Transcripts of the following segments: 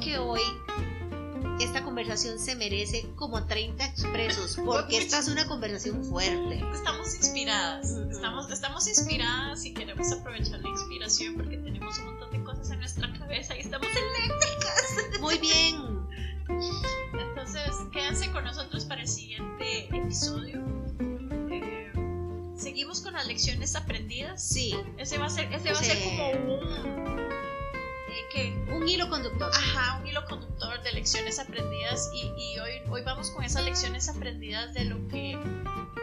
creo que hoy esta conversación se merece como 30 expresos, porque esta es una conversación fuerte. Estamos inspiradas, estamos, estamos inspiradas y queremos aprovechar la inspiración porque tenemos un montón de cosas en nuestra cabeza y estamos eléctricas. Muy bien. Entonces, quédense con nosotros para el siguiente episodio. Eh, Seguimos con las lecciones aprendidas. Sí. Ese va a ser, ese va a ser Sí. como un. ¿Qué? Un hilo conductor. Ajá, un hilo conductor de lecciones aprendidas y, y hoy, hoy vamos con esas lecciones aprendidas de lo que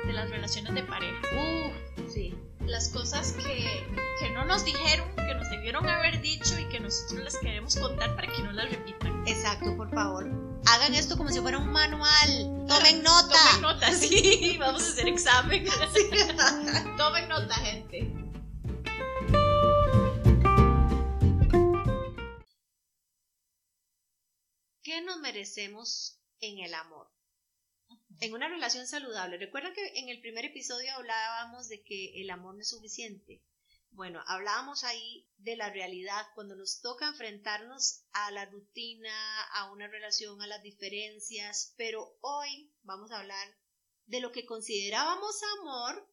de las relaciones de pareja. Uf, sí. Las cosas que, que no nos dijeron, que nos debieron haber dicho y que nosotros les queremos contar para que no las repitan. Exacto, por favor. Hagan esto como si fuera un manual. Tomen nota. Tomen nota, sí, vamos a hacer examen. Tomen nota, gente. ¿Qué nos merecemos en el amor? En una relación saludable. Recuerda que en el primer episodio hablábamos de que el amor no es suficiente. Bueno, hablábamos ahí de la realidad cuando nos toca enfrentarnos a la rutina, a una relación, a las diferencias, pero hoy vamos a hablar de lo que considerábamos amor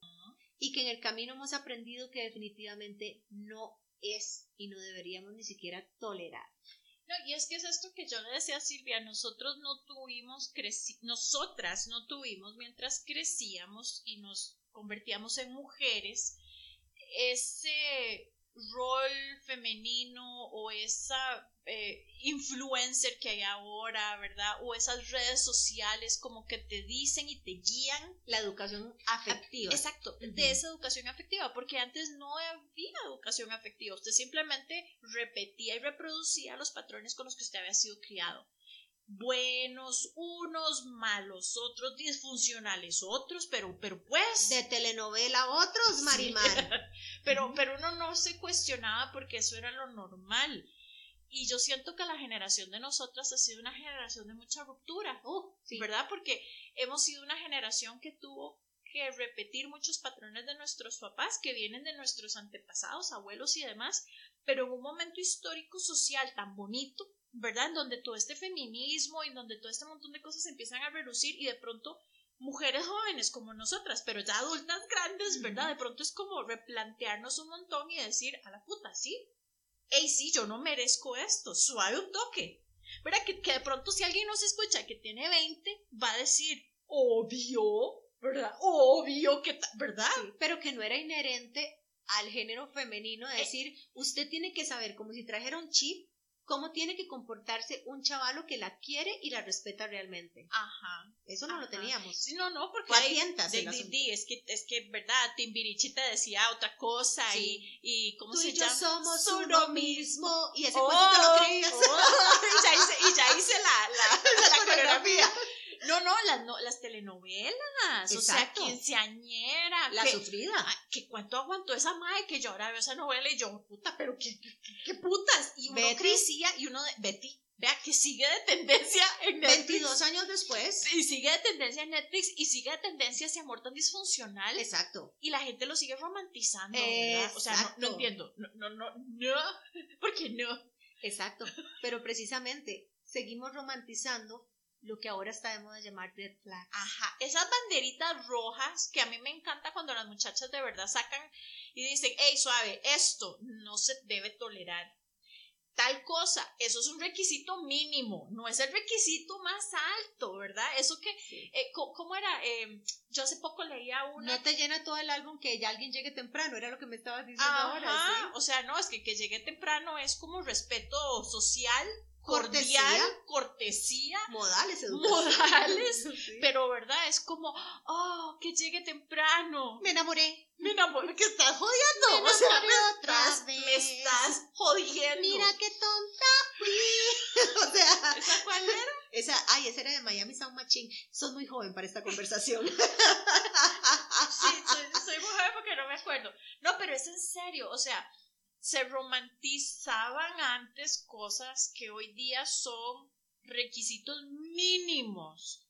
y que en el camino hemos aprendido que definitivamente no es y no deberíamos ni siquiera tolerar. No, y es que es esto que yo le decía a Silvia, nosotros no tuvimos, creci nosotras no tuvimos mientras crecíamos y nos convertíamos en mujeres, ese rol femenino o esa eh, influencer que hay ahora, ¿verdad? O esas redes sociales como que te dicen y te guían La educación afectiva. Exacto, de esa educación afectiva, porque antes no había educación afectiva, usted simplemente repetía y reproducía los patrones con los que usted había sido criado. Buenos unos, malos otros, disfuncionales otros, pero, pero pues... De telenovela otros, Marimar. pero, pero uno no se cuestionaba porque eso era lo normal. Y yo siento que la generación de nosotras ha sido una generación de mucha ruptura. Uh, sí. ¿verdad? Porque hemos sido una generación que tuvo que repetir muchos patrones de nuestros papás que vienen de nuestros antepasados, abuelos y demás, pero en un momento histórico social tan bonito, ¿verdad? En donde todo este feminismo y en donde todo este montón de cosas empiezan a relucir y de pronto mujeres jóvenes como nosotras, pero ya adultas grandes, ¿verdad? De pronto es como replantearnos un montón y decir, a la puta, sí. Ey, sí, yo no merezco esto, suave un toque. ¿Verdad? Que, que de pronto si alguien nos escucha que tiene 20, va a decir, obvio, ¿verdad? Obvio que, ¿verdad? Sí, pero que no era inherente al género femenino de decir, usted tiene que saber, como si trajera un chip, cómo tiene que comportarse un chavalo que la quiere y la respeta realmente. Ajá. Eso no lo teníamos. Sí, no, no, porque hay- de- de- de- es que es que verdad Timbirichi te decía otra cosa Sí. y, y cómo Tú se y yo llama somos uno no- mismo. Y ese Oh, cuento te lo creías. oh, y ya hice, y ya hice la, la, la coreografía. coreografía. No, no, las, no, las telenovelas, o sea, quinceañera, La que, sufrida. que cuánto aguantó esa madre que yo ahora veo esa novela y yo, puta, pero qué, qué, qué- qué putas. Y uno Betty. crecía y uno de, Betty, vea que sigue de tendencia en Netflix. 22 años después. Y sigue de tendencia en Netflix y sigue de tendencia ese amor tan disfuncional Exacto. y la gente lo sigue romantizando, ¿verdad? O sea, no, no entiendo. No, no, no, no. ¿Por qué no? Exacto. Pero precisamente seguimos romantizando lo que ahora está de moda llamar red flag. Ajá, esas banderitas rojas que a mí me encanta cuando las muchachas de verdad sacan y dicen, hey, suave, esto no se debe tolerar. Tal cosa, eso es un requisito mínimo, no es el requisito más alto, ¿verdad? Eso que, eh, ¿cómo era? Eh, yo hace poco leía una... No te llena todo el álbum que ya alguien llegue temprano, era lo que me estabas diciendo Ajá, ahora. o sea, no, es que que llegue temprano es como respeto social. Cordial, cortesía, ¿sí? Modales, educación. Modales, Sí. pero verdad, es como, oh, que llegue temprano. Me enamoré. Me enamoré, que estás jodiendo. Me o sea, enamoré me otra estás, vez. me estás jodiendo. Mira qué tonta fui. o sea, ¿Esa cuál era? esa, ay, esa era de Miami Sound Machine. Sos muy joven para esta conversación. Sí, soy, soy mujer porque no me acuerdo. No, pero es en serio, o sea, se romantizaban antes cosas que hoy día son requisitos mínimos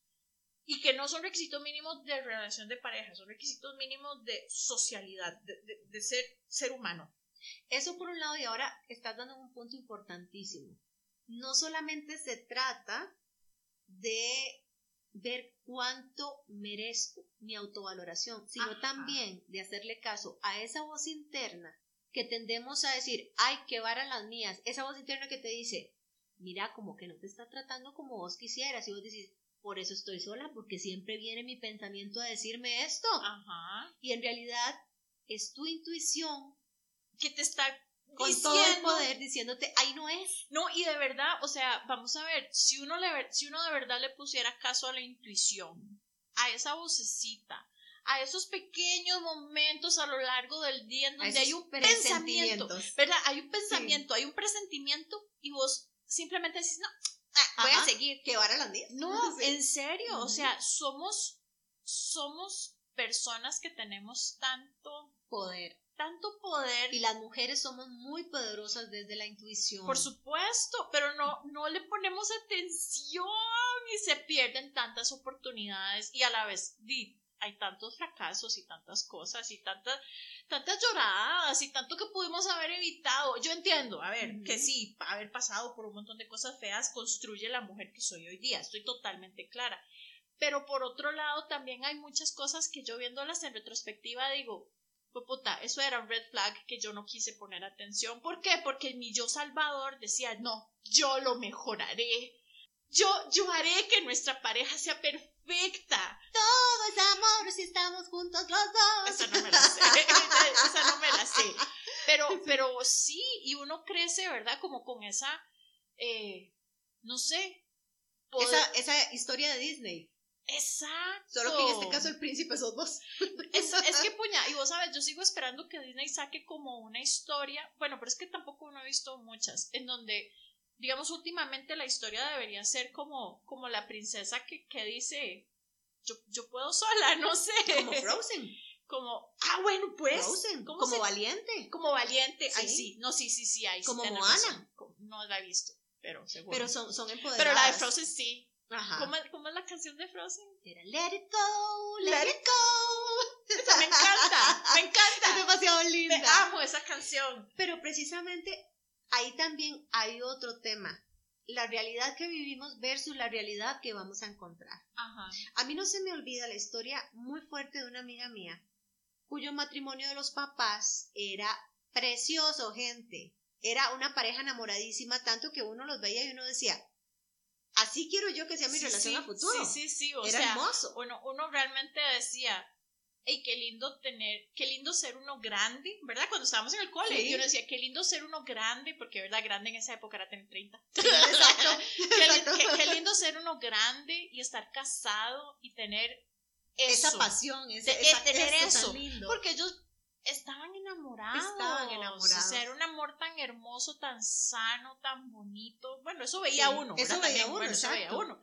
y que no son requisitos mínimos de relación de pareja, son requisitos mínimos de socialidad, de, de- de ser ser humano. Eso por un lado, y ahora estás dando un punto importantísimo. no solamente se trata de ver cuánto merezco mi autovaloración, sino también de hacerle caso a esa voz interna que tendemos a decir, ay, qué vara las mías, esa voz interna que te dice, mira, como que no te está tratando como vos quisieras, y vos decís, por eso estoy sola, porque siempre viene mi pensamiento a decirme esto. Ajá. Y en realidad es tu intuición que te está con todo el poder diciéndote, ahí no es. No, y de verdad, o sea, vamos a ver, si uno, le, si uno de verdad le pusiera caso a la intuición, a esa vocecita, a esos pequeños momentos a lo largo del día en donde hay un pensamiento, ¿verdad? Hay un pensamiento, hay un presentimiento y vos simplemente decís, no, ah, voy a seguir. Que van a las mías. No, en serio, o sea, somos, somos personas que tenemos tanto poder tanto poder. Y las mujeres somos muy poderosas desde la intuición. Por supuesto, pero no, no le ponemos atención y se pierden tantas oportunidades y a la vez hay tantos fracasos y tantas cosas y tantas, tantas lloradas y tanto que pudimos haber evitado. Yo entiendo, a ver, que sí, haber pasado por un montón de cosas feas construye la mujer que soy hoy día, estoy totalmente clara. Pero por otro lado, también hay muchas cosas que yo viéndolas en retrospectiva digo, pues puta, eso era un red flag que yo no quise poner atención. ¿Por qué? Porque mi yo salvador decía, no, yo lo mejoraré. Yo, yo haré que nuestra pareja sea perfecta. Todo es amor si estamos juntos los dos. Esa no me la sé. esa no me la sé. Pero, pero sí, y uno crece, ¿verdad? Como con esa, eh, no sé. Esa, esa historia de Disney. Exacto. Solo que en este caso el príncipe son dos. Es, es, que puña, y vos sabes, yo sigo esperando que Disney saque como una historia, bueno, pero es que tampoco no he visto muchas, en donde, digamos, últimamente la historia debería ser como, como la princesa que, que dice, yo, yo puedo sola, no sé. Como Frozen. Como, ah, bueno, pues. Frozen, como valiente. Como valiente, ¿Sí? sí, no, sí, sí, sí, ahí Como Moana. No la he visto, pero seguro. Pero son, son empoderadas. Pero la de Frozen sí, ¿Cómo, ¿Cómo, es la canción de Frozen? Era Let it go, let, it go. me encanta, me encanta. Es demasiado linda. Me amo esa canción. Pero precisamente ahí también hay otro tema. La realidad que vivimos versus la realidad que vamos a encontrar. Ajá. A mí no se me olvida la historia muy fuerte de una amiga mía, cuyo matrimonio de los papás era precioso, gente. Era una pareja enamoradísima, tanto que uno los veía y uno decía, así quiero yo que sea mi relación a futuro. Sí, sí, sí. O Era hermoso. Bueno, uno realmente decía, hey, qué lindo tener, qué lindo ser uno grande, ¿verdad? Cuando estábamos en el cole, yo decía, qué lindo ser uno grande, porque, ¿verdad? Grande en esa época era tener 30. exacto. qué, lindo ser uno grande y estar casado y tener eso. Esa pasión, ese, tener eso. Porque ellos estaban enamorados. Estaban enamorados. O era un amor tan hermoso, tan sano, tan bonito. Bueno, eso veía uno. Eso veía uno, eso veía uno.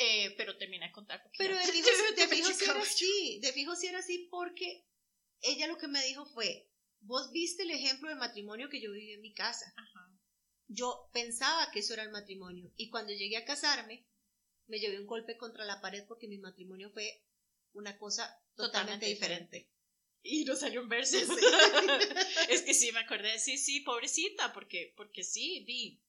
Eh, pero terminé de contar. Pero de fijo, de fijo si era así. De fijo si era así porque ella lo que me dijo fue, vos viste el ejemplo de matrimonio que yo viví en mi casa. Yo pensaba que eso era el matrimonio. Y cuando llegué a casarme, me llevé un golpe contra la pared porque mi matrimonio fue una cosa totalmente, diferente. Y no salió un verso. es que sí, me acordé, sí, sí, pobrecita, porque, porque sí, vi.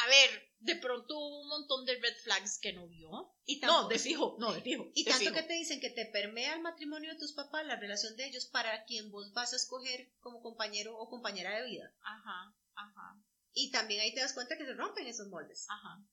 A ver, de pronto hubo un montón de red flags que no vio. Y no, de fijo, no, de fijo. Y tanto que te dicen que te permea el matrimonio de tus papás, la relación de ellos, para quien vos vas a escoger como compañero o compañera de vida. Ajá, ajá. Y también ahí te das cuenta que se rompen esos moldes. Ajá.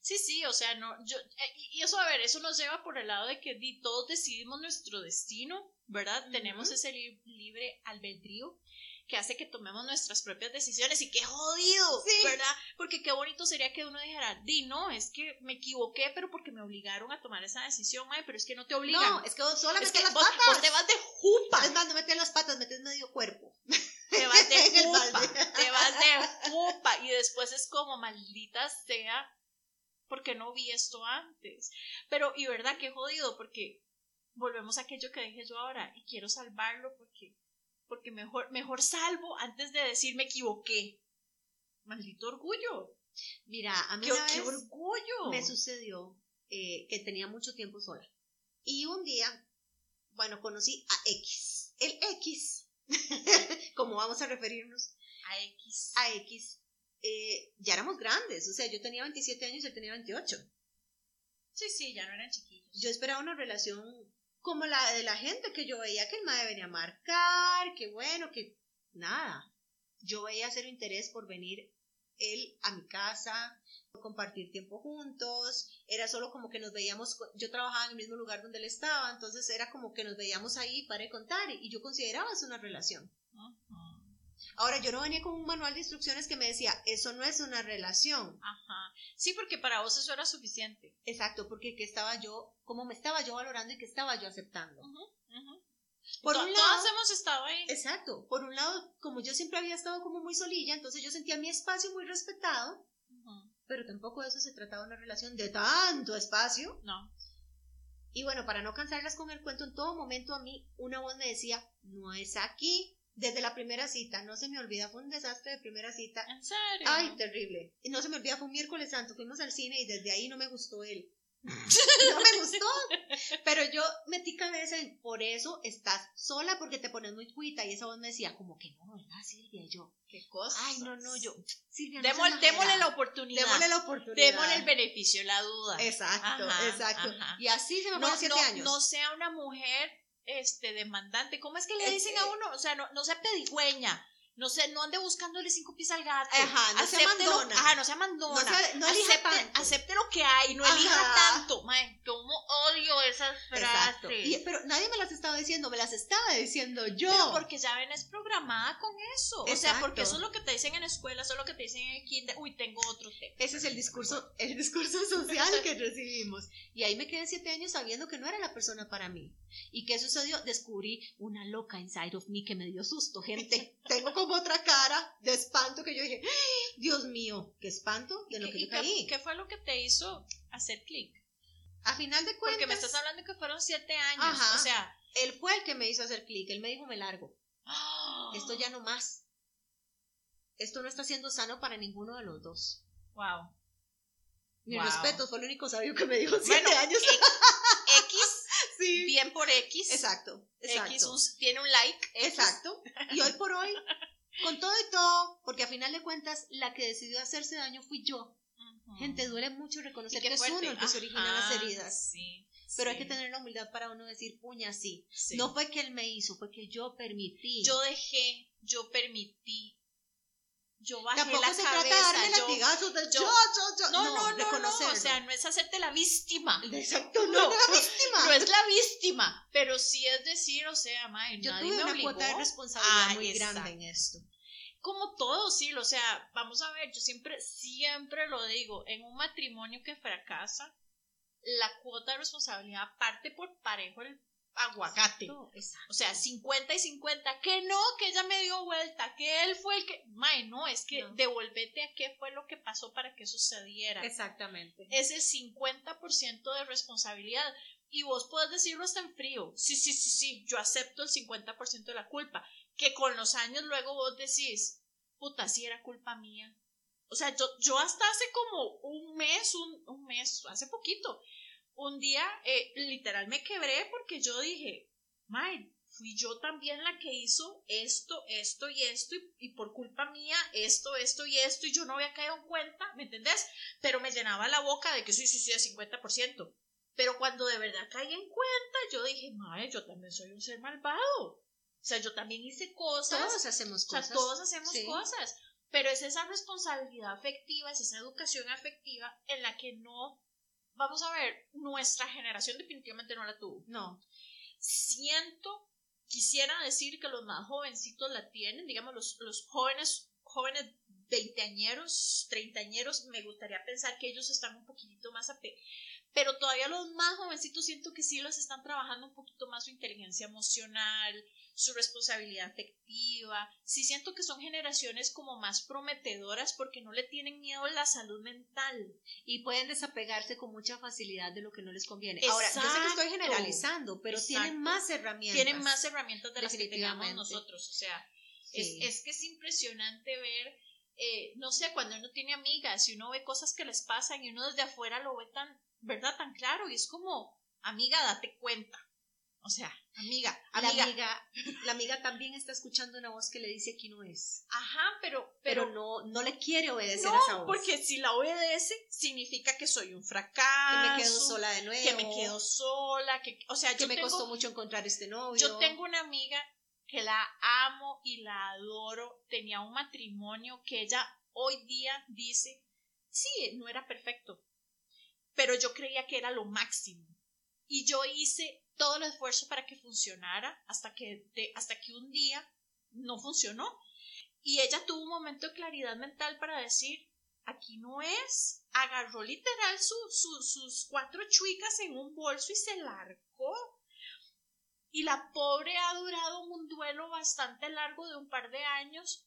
Sí, sí, o sea, no, yo, eh, y eso, a ver, eso nos lleva por el lado de que todos decidimos nuestro destino, ¿verdad? Tenemos ese libre albedrío que hace que tomemos nuestras propias decisiones y qué jodido, ¿verdad? Porque qué bonito sería que uno dijera, di, no, es que me equivoqué, pero porque me obligaron a tomar esa decisión, ay, pero es que no te obligan. No, es que vos metes las vos, patas. Vos te vas de jupa. Es más, no metes las patas, metes medio cuerpo. Te vas de jupa, te vas de jupa y después es como, maldita sea, porque no vi esto antes. Pero, y verdad, qué jodido, porque volvemos a aquello que dije yo ahora, y quiero salvarlo porque, porque mejor, mejor salvo antes de decir me equivoqué. Maldito orgullo. Mira, a mí qué, orgullo. me sucedió eh, que tenía mucho tiempo sola. Y un día, bueno, conocí a X. El X, como vamos a referirnos a X. A X eh, ya éramos grandes, o sea, yo tenía 27 años y él tenía 28. Sí, sí, ya no eran chiquillos. Yo esperaba una relación como la de la gente que yo veía que el madre venía a marcar, que bueno, que nada. Yo veía cero interés por venir él a mi casa, compartir tiempo juntos, era solo como que nos veíamos, yo trabajaba en el mismo lugar donde él estaba, entonces era como que nos veíamos ahí para contar y yo consideraba eso una relación. Ahora, yo no venía con un manual de instrucciones que me decía, eso no es una relación. Ajá. Sí, porque para vos eso era suficiente. Exacto, porque que estaba yo, como me estaba yo valorando y que estaba yo aceptando. Por un lado, todas hemos estado ahí. Exacto. Por un lado, como yo siempre había estado como muy solilla, entonces yo sentía mi espacio muy respetado, pero tampoco de eso se trataba una relación de tanto espacio. No. Y bueno, para no cansarlas con el cuento, en todo momento a mí una voz me decía, no es aquí, desde la primera cita, no se me olvida, fue un desastre de primera cita. ¿En serio? Ay, terrible. Y no se me olvida, fue un miércoles santo, fuimos al cine y desde ahí no me gustó él. no me gustó. Pero yo metí cabeza en, por eso estás sola porque te pones muy cuita. Y esa voz me decía, como que no, ¿verdad, Silvia? Y yo, ¿qué cosa? Ay, no, no, yo, Silvia, no démosle, la oportunidad. Démosle la oportunidad. Démosle el beneficio, la duda. Exacto, exacto. Y así se me fueron siete años. No sea una mujer este demandante. ¿Cómo es que le dicen a uno? O sea, no, no sea pedigüeña. No sé, no ande buscándole cinco pies al gato. Ajá, no sea mandona. Ajá, no sea mandona. No, no elija acepte, tanto. acepte lo que hay, no elija tanto. Mae, cómo odio esas frases. Y, pero nadie me las estaba diciendo, me las estaba diciendo yo. Pero porque ya ven, es programada con eso. O sea, porque eso es lo que te dicen en escuela, eso es lo que te dicen en el kinder. Uy, tengo otro tema. Ese es el discurso, el discurso social que recibimos. Y ahí me quedé siete años sabiendo que no era la persona para mí. ¿Y qué sucedió? Descubrí una loca inside of me que me dio susto, gente. Tengo como otra cara de espanto que yo dije, Dios mío, qué espanto de lo que yo caí. ¿Qué fue lo que te hizo hacer clic? A final de cuentas. Porque me estás hablando que fueron siete años. O sea, él fue el que me hizo hacer clic. Él me dijo, me largo. Esto ya no más. Esto no está siendo sano para ninguno de los dos. Wow. Mi respeto, fue el único sabio que me dijo siete años. X, sí. bien por X. Exacto. exacto. X tiene un like. Exacto. Y hoy por hoy con todo y todo, porque a final de cuentas la que decidió hacerse daño fui yo. Gente, duele mucho reconocer que es uno el que se origina las heridas. Sí, pero hay que tener la humildad para uno decir, puña, sí. No fue que él me hizo, fue que yo permití. Yo dejé, yo permití. Yo bajé Tampoco la se cabeza. trata de darle latigazos de yo, yo, yo, No, no, no, no, o sea, no es hacerte la víctima. Exacto, no, no es la víctima. No es la víctima, pero sí es decir, o sea, mae, yo nadie tuve me una obligó. cuota de responsabilidad muy grande en esto como todo, sí, o sea, vamos a ver, yo siempre, siempre lo digo, en un matrimonio que fracasa, la cuota de responsabilidad parte por parejo el aguacate. O sea, 50 y 50, que no, que ella me dio vuelta, que él fue el que, may, no, es que devolvete a qué fue lo que pasó para que sucediera. Exactamente. Ese 50% de responsabilidad. Y vos podés decirlo hasta en frío. Sí, sí, sí, sí, yo acepto el 50% de la culpa que con los años luego vos decís, puta, si era culpa mía. O sea, yo, yo hasta hace como un mes, un, mes, hace poquito, un día eh, literal me quebré porque yo dije, May, fui yo también la que hizo esto, esto y esto, y, por culpa mía, esto, esto y esto, y yo no había caído en cuenta, ¿me entendés? Pero me llenaba la boca de que sí, de 50%. Pero cuando de verdad caí en cuenta, yo dije, May, yo también soy un ser malvado. O sea, yo también hice cosas. Todos hacemos cosas. O sea, todos hacemos cosas. Pero es esa responsabilidad afectiva, es esa educación afectiva en la que no, vamos a ver, nuestra generación definitivamente no la tuvo. No. Siento, quisiera decir que los más jovencitos la tienen, digamos, los, los jóvenes, jóvenes veinteañeros, treintañeros, me gustaría pensar que ellos están un poquitito más ape pero todavía los más jovencitos siento que sí los están trabajando un poquito más su inteligencia emocional, su responsabilidad afectiva. Sí siento que son generaciones como más prometedoras porque no le tienen miedo a la salud mental. Y pueden desapegarse con mucha facilidad de lo que no les conviene. Ahora, yo sé que estoy generalizando, pero tienen más herramientas. Tienen más herramientas de las que tenemos nosotros. O sea, es, que es impresionante ver, eh, no sé, cuando uno tiene amigas y uno ve cosas que les pasan y uno desde afuera lo ve tan, ¿verdad? Tan claro y es como, amiga, date cuenta O sea, amiga, amiga. La amiga, la amiga también está escuchando una voz que le dice aquí no es. Ajá, pero, Pero, pero, no, no le quiere obedecer no, a esa voz. porque si la obedece, significa que soy un que fracaso. me quedo sola de nuevo. Que me quedo sola, que, o sea, que yo me tengo, costó mucho encontrar este novio. yo tengo una amiga que la amo y la adoro. Tenía un matrimonio que ella hoy día dice, sí, no era perfecto, pero yo creía que era lo máximo. Y yo hice todo el esfuerzo para que funcionara hasta que, hasta que un día no funcionó. Y ella tuvo un momento de claridad mental para decir, aquí no es. Agarró literal su- su- sus cuatro chuicas en un bolso y se largó. Y la pobre ha durado un duelo bastante largo de un par de años,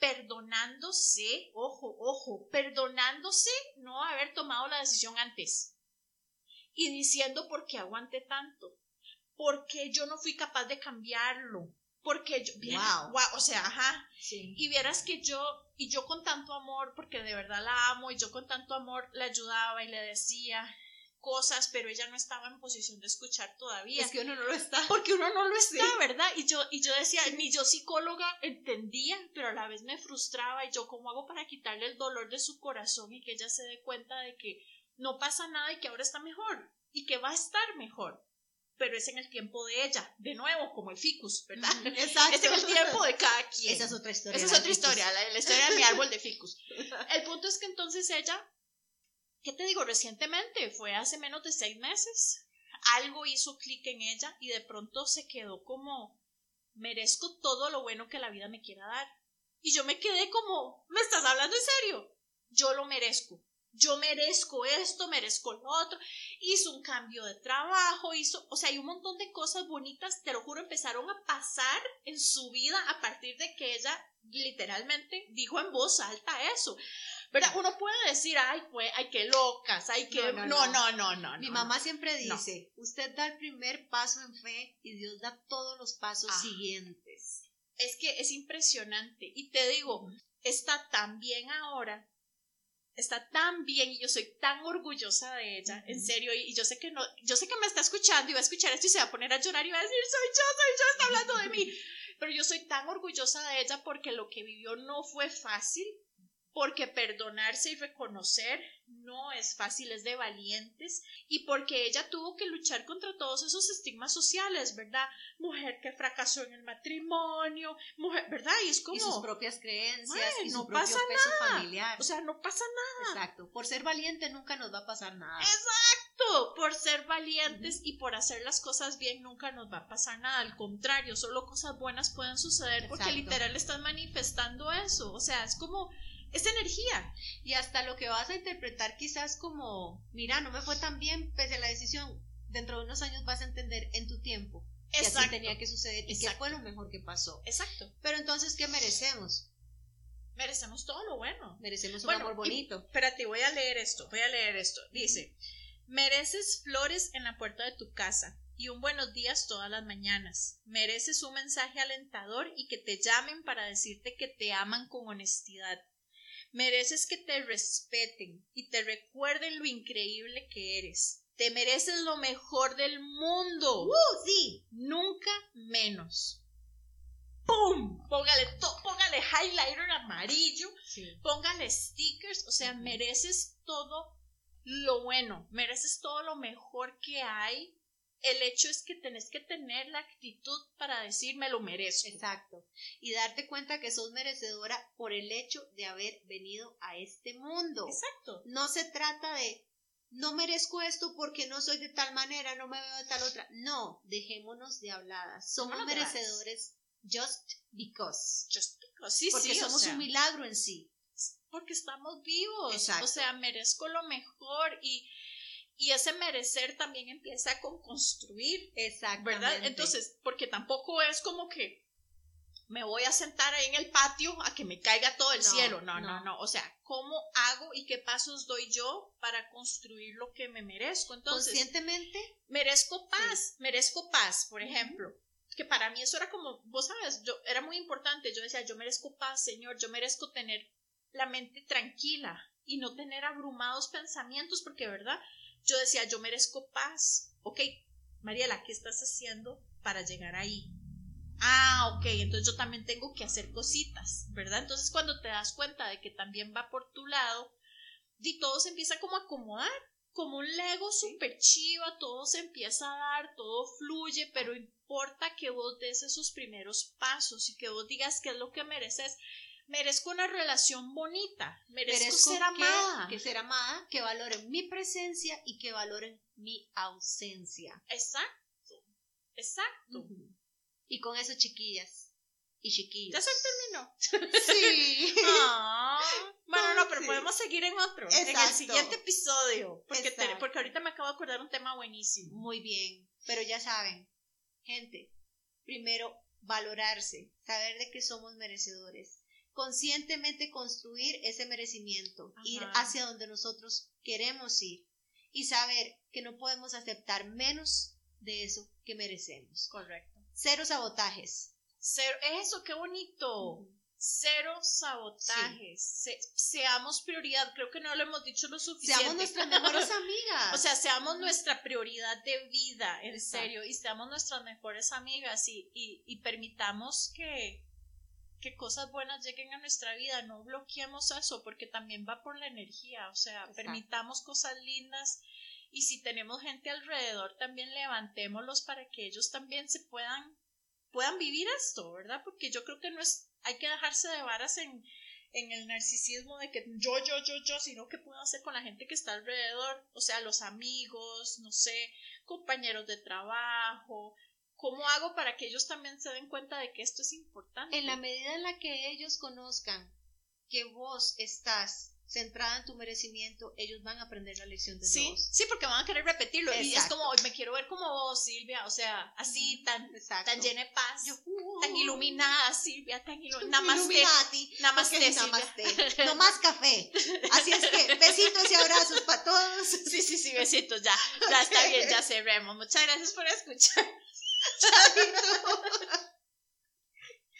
perdonándose, ojo, ojo, perdonándose no haber tomado la decisión antes. Y diciendo por qué aguanté tanto, porque yo no fui capaz de cambiarlo, porque yo, Wow. guau, o sea, ajá, Sí. y vieras que yo, y yo con tanto amor, porque de verdad la amo, y yo con tanto amor la ayudaba y le decía cosas, pero ella no estaba en posición de escuchar todavía. Es que uno no lo está. Porque uno no lo está, ¿verdad? Y yo, y yo decía, ni yo psicóloga entendía, pero a la vez me frustraba, y yo cómo hago para quitarle el dolor de su corazón y que ella se dé cuenta de que no pasa nada y que ahora está mejor, y que va a estar mejor. Pero es en el tiempo de ella, de nuevo, como el ficus, ¿verdad? Exacto. Es en el tiempo de cada quien. Esa es otra historia. Esa es otra ficus. historia, la, la historia de mi árbol de ficus. El punto es que entonces ella, ¿qué te digo? Recientemente, fue hace menos de seis meses, algo hizo clic en ella y de pronto se quedó como, merezco todo lo bueno que la vida me quiera dar. Y yo me quedé como, ¿me estás hablando en serio? Yo lo merezco. Yo merezco esto, merezco lo otro. Hizo un cambio de trabajo, hizo, o sea, hay un montón de cosas bonitas, te lo juro, empezaron a pasar en su vida a partir de que ella literalmente dijo en voz alta eso. ¿Verdad? Uno puede decir, ay, pues, ay, qué locas, ay, qué. No, No, no, no, no. Mi mamá siempre dice, usted da el primer paso en fe y Dios da todos los pasos Ah. siguientes. Es que es impresionante. Y te digo, está tan bien ahora, está tan bien y yo soy tan orgullosa de ella, en serio, y, y yo sé que no, yo sé que me está escuchando y va a escuchar esto y se va a poner a llorar y va a decir, soy yo, soy yo, está hablando de mí. Pero yo soy tan orgullosa de ella porque lo que vivió no fue fácil, porque perdonarse y reconocer no es fácil, es de valientes, y porque ella tuvo que luchar contra todos esos estigmas sociales, ¿verdad? Mujer que fracasó en el matrimonio, mujer, ¿verdad? Y es como, Y sus propias creencias y su no propio pasa peso familiar. o sea, no pasa nada. Exacto. Por ser valiente nunca nos va a pasar nada. Exacto, por ser valientes y por hacer las cosas bien nunca nos va a pasar nada, al contrario, solo cosas buenas pueden suceder porque literal están manifestando eso, o sea, es como es energía. Y hasta lo que vas a interpretar quizás como, mira, no me fue tan bien pese a la decisión. Dentro de unos años vas a entender en tu tiempo que así Exacto. tenía que suceder y que Exacto. fue lo mejor que pasó. Exacto. Pero entonces, ¿qué merecemos? Merecemos todo lo bueno. Merecemos un Bueno, amor y- bonito. Espérate, voy a leer esto, voy a leer esto. Dice, mereces flores en la puerta de tu casa y un buenos días todas las mañanas. Mereces un mensaje alentador y que te llamen para decirte que te aman con honestidad. Mereces que te respeten y te recuerden lo increíble que eres. Te mereces lo mejor del mundo. ¡Uh, sí! Nunca menos. ¡Pum! Póngale, to- póngale highlighter amarillo Sí. póngale stickers, o sea, mereces todo lo bueno, mereces todo lo mejor que hay. El hecho es que tenés que tener la actitud para decir me lo merezco. Exacto. Y darte cuenta que sos merecedora por el hecho de haber venido a este mundo. Exacto. No se trata de no merezco esto porque no soy de tal manera, no me veo de tal otra. No, dejémonos de habladas. Somos merecedores just because. Just because. Sí, porque sí, o somos sea, un milagro en sí. porque estamos vivos. Exacto. O sea, merezco lo mejor y, y ese merecer también empieza con construir. Exactamente. ¿verdad? Entonces, porque tampoco es como que me voy a sentar ahí en el patio a que me caiga todo el No, cielo. No, no, no. no. O sea, ¿cómo hago y qué pasos doy yo para construir lo que me merezco? Entonces, conscientemente, merezco paz, merezco paz, por ejemplo. Que para mí eso era como, vos sabes, yo era muy importante. Yo decía, yo merezco paz, Señor, yo merezco tener la mente tranquila y no tener abrumados pensamientos, porque, ¿verdad? Yo decía, yo merezco paz. Ok, Mariela, ¿qué estás haciendo para llegar ahí? Ah, ok, entonces yo también tengo que hacer cositas, ¿verdad? Entonces cuando te das cuenta de que también va por tu lado, y todo se empieza como a acomodar, como un Lego súper chiva, todo se empieza a dar, todo fluye, pero importa que vos des esos primeros pasos y que vos digas qué es lo que mereces. Merezco una relación bonita, merezco, ser amada. Que, ser amada, que valoren mi presencia y que valoren mi ausencia. Exacto, exacto. Y con eso, chiquillas y chiquillos. ¿Ya se terminó? Sí. Ah, bueno, no, pero podemos seguir en otro. En el siguiente episodio. Porque, porque ahorita me acabo de acordar un tema buenísimo. Muy bien. Pero ya saben, gente, primero valorarse, saber de que somos merecedores. Conscientemente construir ese merecimiento, ir hacia donde nosotros queremos ir y saber que no podemos aceptar menos de eso que merecemos. Correcto. Cero sabotajes. Cero, eso, qué bonito. Cero sabotajes. seamos prioridad. Creo que no lo hemos dicho lo suficiente. Seamos nuestras mejores amigas. o sea, seamos nuestra prioridad de vida, en serio. Y seamos nuestras mejores amigas y, y, permitamos que, que cosas buenas lleguen a nuestra vida. No bloqueemos eso porque también va por la energía. O sea, permitamos cosas lindas y si tenemos gente alrededor, también levantémoslos para que ellos también se puedan, puedan vivir esto, ¿verdad? Porque yo creo que no es, hay que dejarse de varas en, en el narcisismo de que yo, yo, yo, yo, sino que puedo hacer con la gente que está alrededor, o sea, los amigos, no sé, compañeros de trabajo, ¿Cómo hago para que ellos también se den cuenta de que esto es importante? En la medida en la que ellos conozcan que vos estás centrada en tu merecimiento, ellos van a aprender la lección de sí, Sí, porque van a querer repetirlo. Y es como, me quiero ver como vos, Silvia, o sea, así, tan, tan llena de paz, uh, tan iluminada, Silvia, tan iluminada. Namaste. Namaste, namaste. No más café. Así es que, besitos y abrazos para todos. Sí, sí, sí, besitos, ya. Ya está bien, ya cerremos. Muchas gracias por escuchar. Chaito.